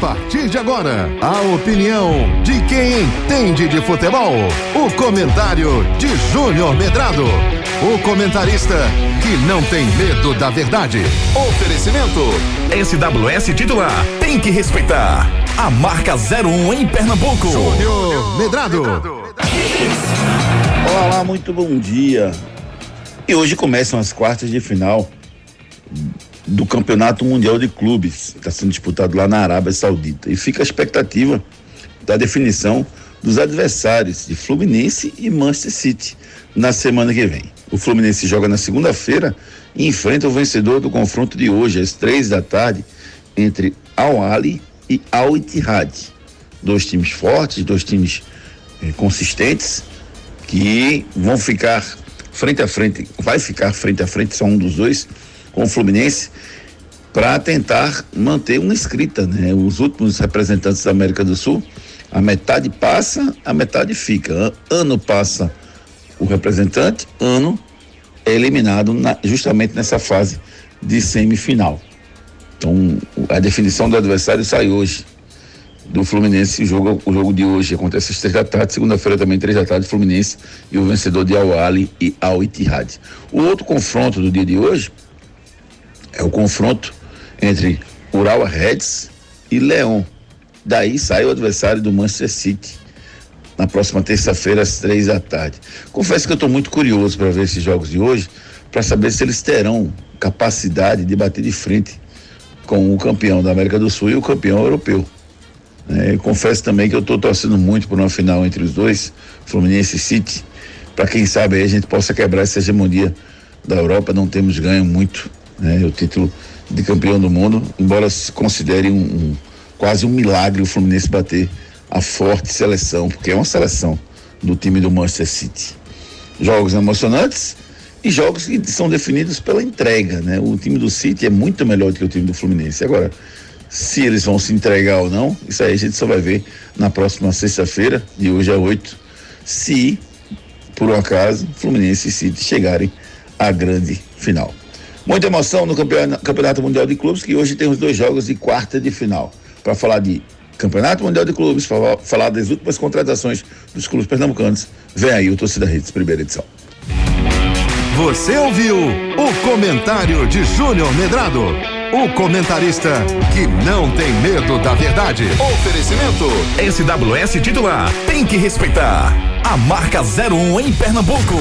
partir de agora, a opinião de quem entende de futebol. O comentário de Júnior Medrado. O comentarista que não tem medo da verdade. Oferecimento: SWS titular. Tem que respeitar. A marca 01 em Pernambuco. Júnior Medrado. Olá, muito bom dia. E hoje começam as quartas de final do Campeonato Mundial de Clubes, está sendo disputado lá na Arábia Saudita. E fica a expectativa da definição dos adversários de Fluminense e Manchester City na semana que vem. O Fluminense joga na segunda-feira e enfrenta o vencedor do confronto de hoje, às três da tarde, entre Al Ali e Al Ittihad. Dois times fortes, dois times eh, consistentes que vão ficar frente a frente, vai ficar frente a frente, só um dos dois, com o Fluminense, para tentar manter uma escrita, né? Os últimos representantes da América do Sul, a metade passa, a metade fica. Ano passa o representante, ano é eliminado na, justamente nessa fase de semifinal. Então, a definição do adversário sai hoje do Fluminense. O jogo, o jogo de hoje acontece às três da tarde, segunda-feira também, três da tarde, Fluminense e o vencedor de Al Ali e Al Ittihad. O outro confronto do dia de hoje é o confronto entre Urawa Reds e Leão. Daí sai o adversário do Manchester City na próxima terça-feira às três da tarde. Confesso que eu estou muito curioso para ver esses jogos de hoje, para saber se eles terão capacidade de bater de frente com o campeão da América do Sul e o campeão europeu. É, confesso também que eu estou torcendo muito por uma final entre os dois, Fluminense e City, para quem sabe aí a gente possa quebrar essa hegemonia da Europa. Não temos ganho muito, né? O título de campeão do mundo, embora se considere um, um quase um milagre o Fluminense bater a forte seleção, porque é uma seleção do time do Manchester City. Jogos emocionantes e jogos que são definidos pela entrega, né? O time do City é muito melhor do que o time do Fluminense. Agora, se eles vão se entregar ou não, isso aí a gente só vai ver na próxima sexta-feira, de hoje a oito, se, por um acaso, Fluminense e City chegarem à grande final. Muita emoção no Campeonato Mundial de Clubes, que hoje tem os dois jogos de quarta de final. Para falar de Campeonato Mundial de Clubes, para falar das últimas contratações dos clubes pernambucanos, vem aí o Torcida Redes, primeira edição. Você ouviu o comentário de Júnior Medrado, o comentarista que não tem medo da verdade. Oferecimento: SWS titular. Tem que respeitar. A marca 01 em Pernambuco.